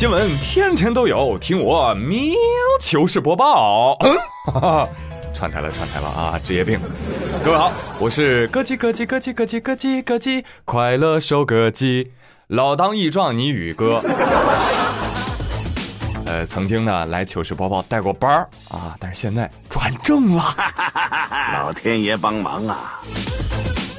新闻天天都有，听我喵糗事播报。嗯，哈哈，串台了，串台了啊！职业病。各位好，我是咯叽咯叽咯叽咯叽咯叽咯叽，快乐收割机，老当益壮你宇哥。呃，曾经呢来糗事播报带过班儿啊，但是现在转正了。老天爷帮忙啊！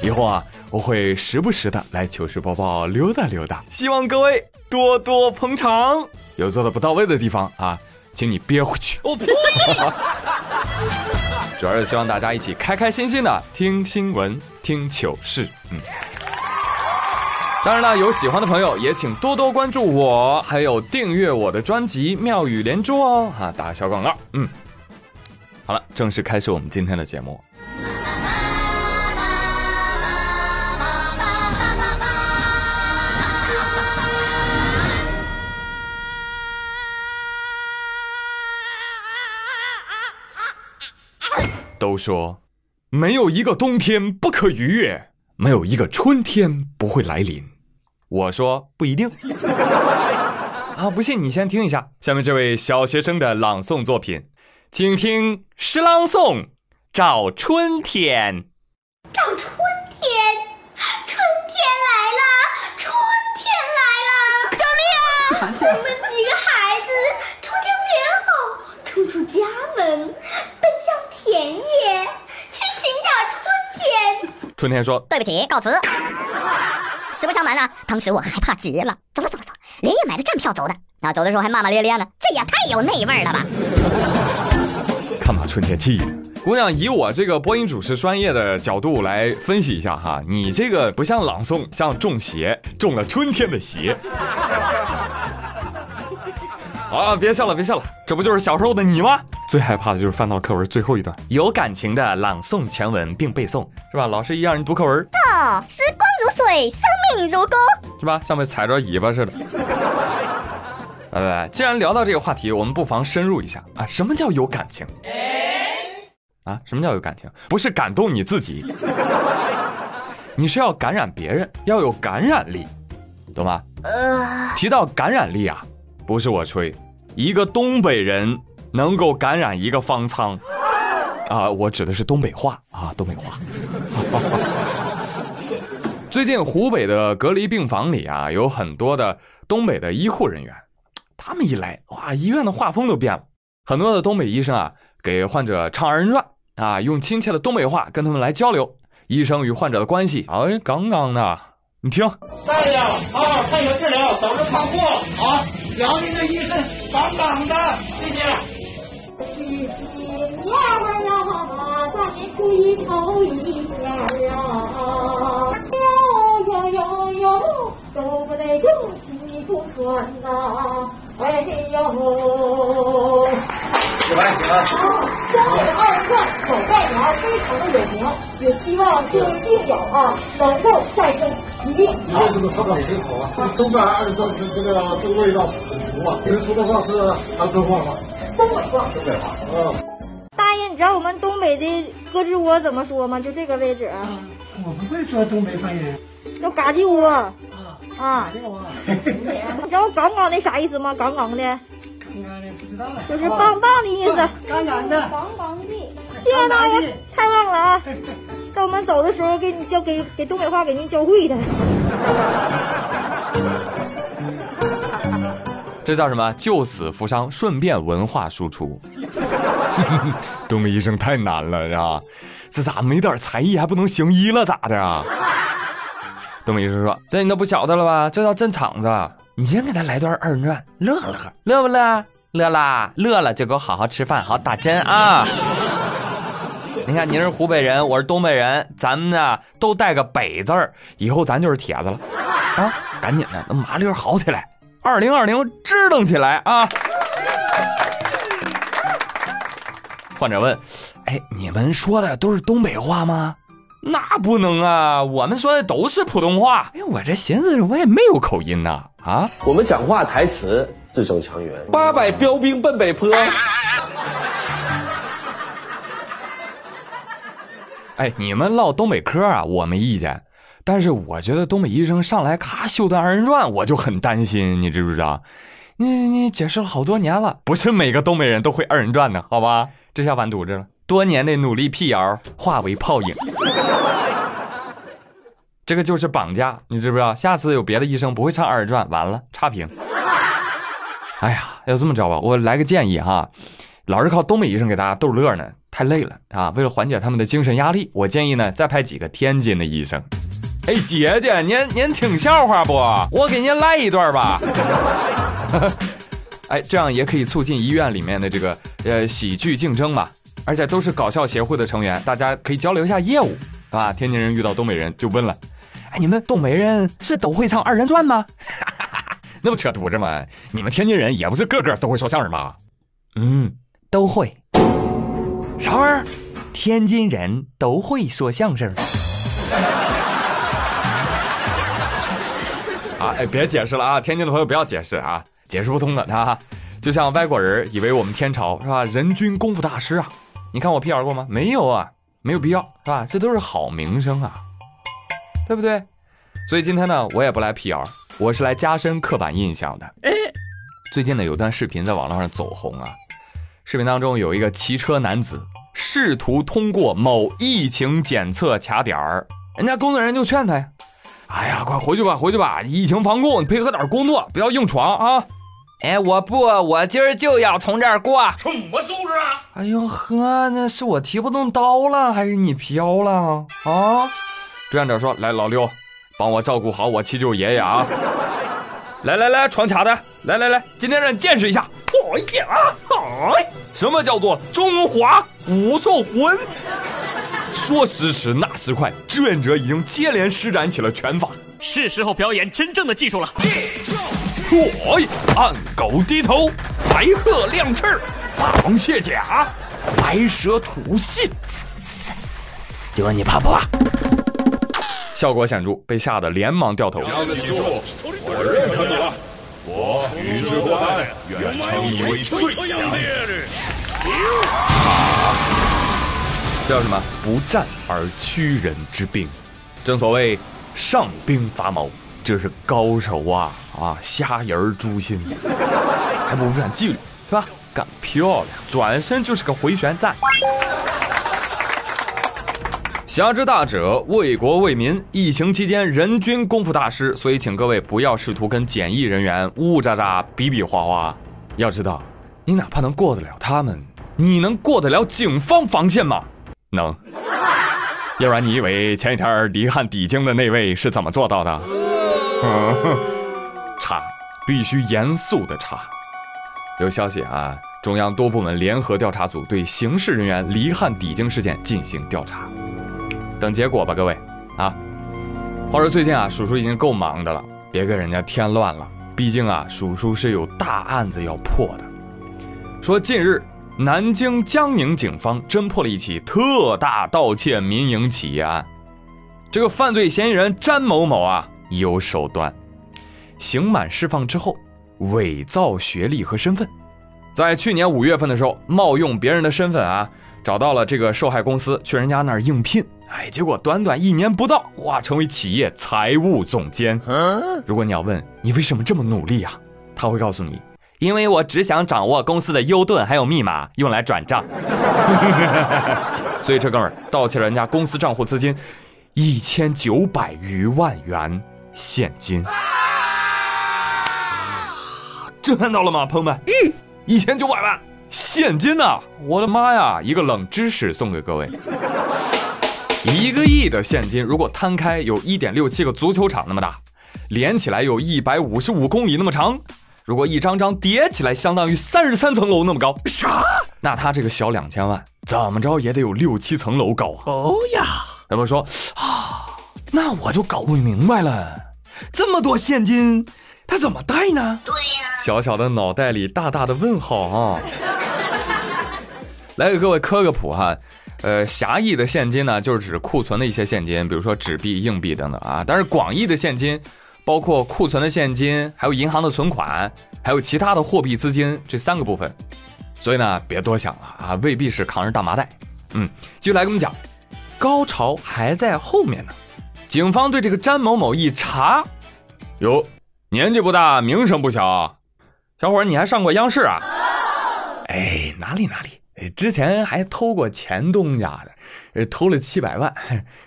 以后啊，我会时不时的来糗事播报溜达溜达，希望各位多多捧场。有做的不到位的地方啊，请你憋回去。我呸！主要是希望大家一起开开心心的听新闻、听糗事。嗯。当然了，有喜欢的朋友也请多多关注我，还有订阅我的专辑《妙语连珠》哦。哈，打个小广告。嗯，好了，正式开始我们今天的节目。都说，没有一个冬天不可逾越，没有一个春天不会来临。我说不一定。啊，不信你先听一下下面这位小学生的朗诵作品，请听诗朗诵《找春天》。找春天，春天来了，春天来了！救命啊！我们几个孩子头天连好冲出家门，奔向田野去寻找春天。春天说对不起，告辞。实不相瞒呢，当时我害怕极了，走了走了走了，连夜买的站票走的。那走的时候还骂骂咧咧呢，这也太有那味儿了吧！看把春天气的。姑娘，以我这个播音主持专业的角度来分析一下哈，你这个不像朗诵，像中邪，中了春天的邪。啊，别笑了，别笑了，这不就是小时候的你吗？最害怕的就是翻到课文最后一段，有感情的朗诵全文并背诵，是吧？老师一让人读课文，哦，时光如水，生命如歌，是吧？像被踩着尾巴似的。来来来，既然聊到这个话题，我们不妨深入一下啊，什么叫有感情？啊，什么叫有感情？不是感动你自己，你是要感染别人，要有感染力，懂吗？呃提到感染力啊。不是我吹，一个东北人能够感染一个方舱，啊，我指的是东北话啊，东北话。最近湖北的隔离病房里啊，有很多的东北的医护人员，他们一来，哇，医院的画风都变了。很多的东北医生啊，给患者唱二人转啊，用亲切的东北话跟他们来交流。医生与患者的关系，哎，杠杠的，你听。大爷，好好配合治疗，等着康复啊！辽宁的医生杠杠的，谢谢。呀呀呀，咱们回头一下呀！哟哟哟哟，走不得有西不穿呐！哎呦！起来起来！啊，东北二人转口代表非常的有名，也希望这位病友啊能够战胜疾病。你为什么说的很好啊？东北二人转是这个这个味道很足啊。你们说的话是山东话吗？东北话。东北话。嗯。大爷，你知道我们东北的胳肢窝怎么说吗？就这个位置。我不会说东北方言。叫嘎叽窝。啊。啊。你知道“杠杠”的啥意思吗？“杠杠”的。杠的，知道了就是棒棒的意思，杠杠的，棒棒的。谢谢大爷，太棒了啊！在我们走的时候，给你教给给东北话给您教会的。这叫什么？救死扶伤，顺便文化输出。东北医生太难了，是吧？这咋没点才艺还不能行医了？咋的啊？东北医生说：“这你都不晓得了吧？这叫镇场子。”你先给他来段二人转，乐乐呵，乐不乐？乐啦，乐了就给我好好吃饭，好打针啊！你看，您是湖北人，我是东北人，咱们呢都带个北字儿，以后咱就是铁子了啊！赶紧的，那麻溜好起来，二零二零支棱起来啊！患者问：“哎，你们说的都是东北话吗？”那不能啊，我们说的都是普通话。哎，我这寻思我也没有口音呐，啊，我们讲话台词字正腔圆。八百标兵奔北坡。哎，你们唠东北嗑啊，我没意见，但是我觉得东北医生上来咔秀段二人转，我就很担心，你知不知道？你你解释了好多年了，不是每个东北人都会二人转的，好吧？这下完犊子了，多年的努力辟谣化为泡影。这个就是绑架，你知不知道？下次有别的医生不会唱二人转，完了差评。哎呀，要这么着吧，我来个建议哈，老是靠东北医生给大家逗乐呢，太累了啊。为了缓解他们的精神压力，我建议呢再派几个天津的医生。哎，姐姐，您您听笑话不？我给您来一段吧。哎，这样也可以促进医院里面的这个呃喜剧竞争嘛，而且都是搞笑协会的成员，大家可以交流一下业务，是吧？天津人遇到东北人就问了，哎，你们东北人是都会唱二人转吗？那不扯犊子吗？你们天津人也不是个个都会说相声吧？嗯，都会。啥玩意儿？天津人都会说相声。啊，哎，别解释了啊！天津的朋友不要解释啊，解释不通的他，就像外国人以为我们天朝是吧？人均功夫大师啊！你看我辟谣过吗？没有啊，没有必要是吧？这都是好名声啊，对不对？所以今天呢，我也不来辟谣。我是来加深刻板印象的。哎，最近呢有段视频在网络上走红啊，视频当中有一个骑车男子试图通过某疫情检测卡点儿，人家工作人员就劝他呀：“哎呀，快回去吧，回去吧，疫情防控，你配合点工作，不要硬闯啊！”哎，我不，我今儿就要从这儿过。什么素质啊？哎呦呵，那是我提不动刀了，还是你飘了啊？志愿者说：“来，老六。”帮我照顾好我七舅爷爷啊！来来来，闯卡的，来来来，今天让你见识一下。哎呀，哎，什么叫做中华武兽魂？说时迟，那时快，志愿者已经接连施展起了拳法，是时候表演真正的技术了。哎，暗狗低头，白鹤亮翅，螃蟹甲，白蛇吐信。就问你怕不怕？效果显著，被吓得连忙掉头。这样的技术，我认可你了。我宇智波斑愿称你为最强。这叫什么？不战而屈人之兵。正所谓上兵伐谋，这是高手啊啊！虾仁诛心，还不违反纪律，是吧？干漂亮！转身就是个回旋赞。侠之大者，为国为民。疫情期间，人均功夫大师，所以请各位不要试图跟检疫人员呜呜喳喳、比比划划。要知道，你哪怕能过得了他们，你能过得了警方防线吗？能。要不然你以为前几天离汉抵京的那位是怎么做到的？查，必须严肃的查。有消息啊，中央多部门联合调查组对刑事人员离汉抵京事件进行调查。等结果吧，各位啊！话说最近啊，叔叔已经够忙的了，别给人家添乱了。毕竟啊，叔叔是有大案子要破的。说近日，南京江宁警方侦破了一起特大盗窃民营企业案。这个犯罪嫌疑人詹某某啊，有手段。刑满释放之后，伪造学历和身份，在去年五月份的时候，冒用别人的身份啊，找到了这个受害公司，去人家那儿应聘。哎，结果短短一年不到，哇，成为企业财务总监。如果你要问你为什么这么努力啊，他会告诉你，因为我只想掌握公司的 U 盾还有密码，用来转账。所以这哥们儿盗窃了人家公司账户资金一千九百余万元现金，震撼到了吗，朋友们？嗯，一千九百万现金呐！我的妈呀，一个冷知识送给各位。一个亿的现金，如果摊开，有一点六七个足球场那么大，连起来有一百五十五公里那么长。如果一张张叠起来，相当于三十三层楼那么高。啥？那他这个小两千万，怎么着也得有六七层楼高啊！哦呀，他们说啊，那我就搞不明白了，这么多现金，他怎么带呢？对呀，小小的脑袋里大大的问号啊！来给各位科个普哈。呃，狭义的现金呢，就是指库存的一些现金，比如说纸币、硬币等等啊。但是广义的现金，包括库存的现金，还有银行的存款，还有其他的货币资金这三个部分。所以呢，别多想了啊，未必是扛着大麻袋。嗯，继续来跟我们讲，高潮还在后面呢。警方对这个詹某某一查，哟，年纪不大，名声不小，小伙儿，你还上过央视啊？哎，哪里哪里，之前还偷过钱东家的，呃偷了七百万，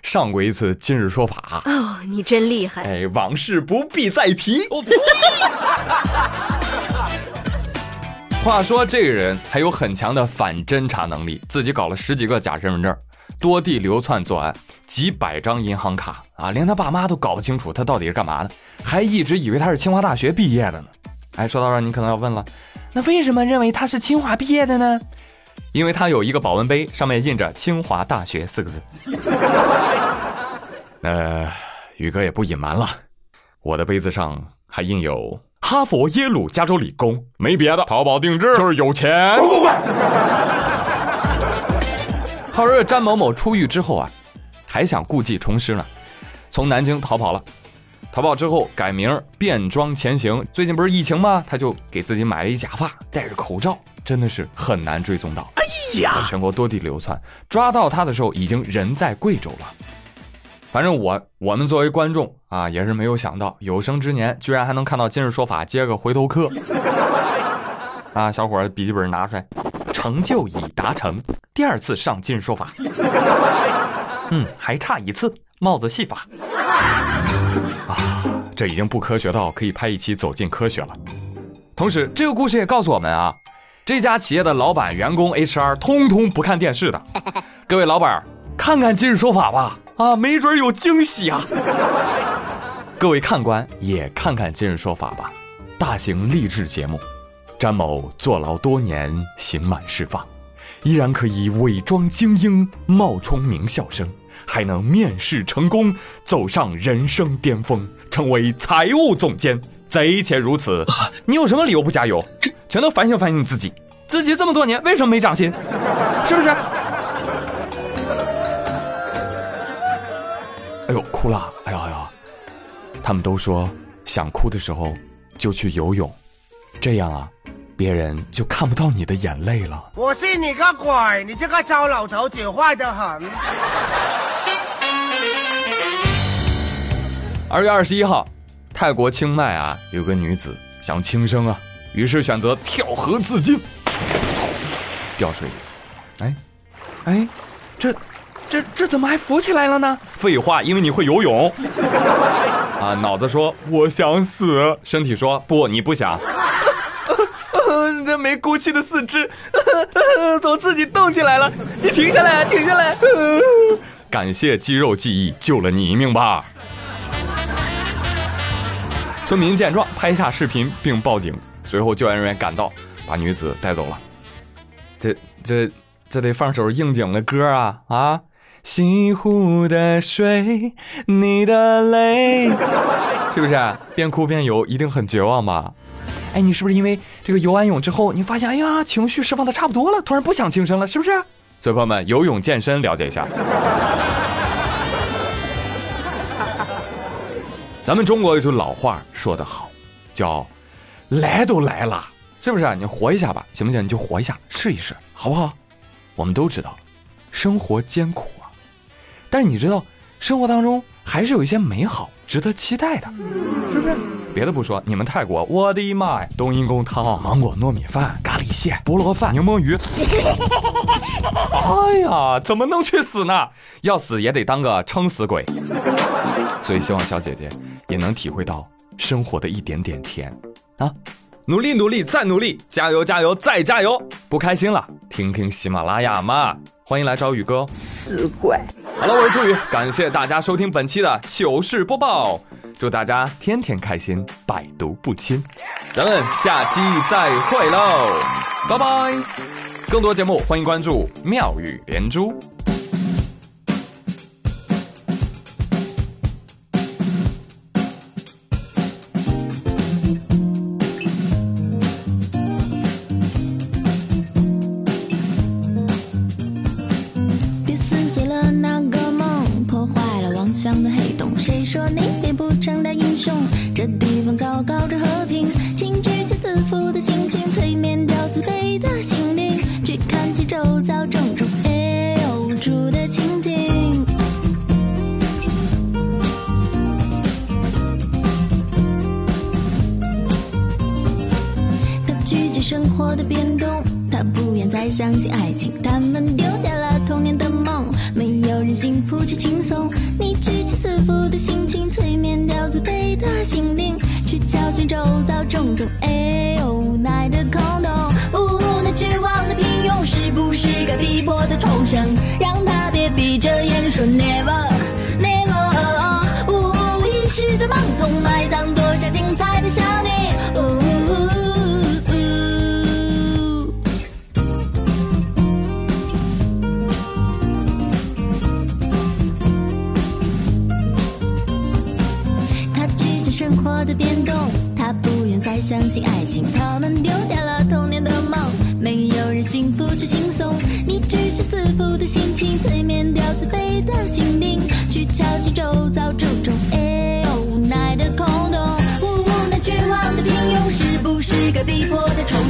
上过一次《今日说法》。哦，你真厉害！哎，往事不必再提。话说这个人还有很强的反侦查能力，自己搞了十几个假身份证，多地流窜作案，几百张银行卡啊，连他爸妈都搞不清楚他到底是干嘛的，还一直以为他是清华大学毕业的呢。哎，说到这儿，你可能要问了，那为什么认为他是清华毕业的呢？因为他有一个保温杯，上面印着“清华大学”四个字。呃，宇哥也不隐瞒了，我的杯子上还印有哈佛、耶鲁、加州理工，没别的，淘宝定制就是有钱。滚滚滚！好说詹某某出狱之后啊，还想故技重施呢，从南京逃跑了。逃跑之后改名变装前行。最近不是疫情吗？他就给自己买了一假发，戴着口罩，真的是很难追踪到。哎呀，在全国多地流窜，抓到他的时候已经人在贵州了。反正我我们作为观众啊，也是没有想到，有生之年居然还能看到《今日说法》接个回头客。啊，小伙儿笔记本拿出来，成就已达成，第二次上《今日说法》。嗯，还差一次帽子戏法。啊，这已经不科学到可以拍一期《走进科学》了。同时，这个故事也告诉我们啊，这家企业的老板、员工、HR 通通不看电视的。各位老板，看看《今日说法》吧，啊，没准有惊喜啊。各位看官也看看《今日说法》吧，大型励志节目。詹某坐牢多年，刑满释放，依然可以伪装精英，冒充名校生。还能面试成功，走上人生巅峰，成为财务总监，贼且如此，你有什么理由不加油？全都反省反省你自己，自己这么多年为什么没长心？是不是？哎呦，哭了！哎呀哎呀，他们都说想哭的时候就去游泳，这样啊，别人就看不到你的眼泪了。我信你个鬼！你这个糟老头子坏得很。二月二十一号，泰国清迈啊，有个女子想轻生啊，于是选择跳河自尽，掉水里。哎，哎，这、这、这怎么还浮起来了呢？废话，因为你会游泳。啊，脑子说我想死，身体说不，你不想。这没骨气的四肢，怎么自己动起来了？你停下来，啊停下来！感谢肌肉记忆救了你一命吧。村民见状，拍下视频并报警。随后，救援人员赶到，把女子带走了。这、这、这得放首应景的歌啊啊！西湖的水，你的泪，是不是？边哭边游，一定很绝望吧？哎，你是不是因为这个游完泳之后，你发现，哎呀，情绪释放的差不多了，突然不想轻生了，是不是？所以朋友们，游泳健身了解一下。咱们中国有句老话说得好，叫“来都来了”，是不是？你活一下吧，行不行？你就活一下，试一试，好不好？我们都知道，生活艰苦啊，但是你知道，生活当中还是有一些美好、值得期待的，是不是？别的不说，你们泰国，我的妈呀，冬阴功汤、芒果糯米饭、咖喱蟹、菠萝饭、柠檬鱼，哎呀，怎么能去死呢？要死也得当个撑死鬼。所以希望小姐姐也能体会到生活的一点点甜啊！努力努力再努力，加油加油再加油！不开心了，听听喜马拉雅嘛！欢迎来找宇哥。死鬼！好了，我是朱宇，感谢大家收听本期的糗事播报，祝大家天天开心，百毒不侵。咱们下期再会喽，拜拜！更多节目欢迎关注妙语连珠。别撕碎了那个梦，破坏了妄想的黑洞。谁说你生活的变动，他不愿再相信爱情，他们丢掉了童年的梦，没有人幸福却轻松。你举起自负的心情，催眠掉自卑的心灵，去瞧见周遭种种哎呦无奈的空洞。呜，那绝望的平庸是不是该逼迫的重生？让他别闭着眼说 never never。呜，一时的盲从埋葬多少精彩的相信爱情，他们丢掉了童年的梦，没有人幸福却轻松。你举起自负的心情，催眠掉自卑的心灵，去敲醒周遭种种哎呦无奈的空洞。呜，那绝望的平庸是不是该逼迫的冲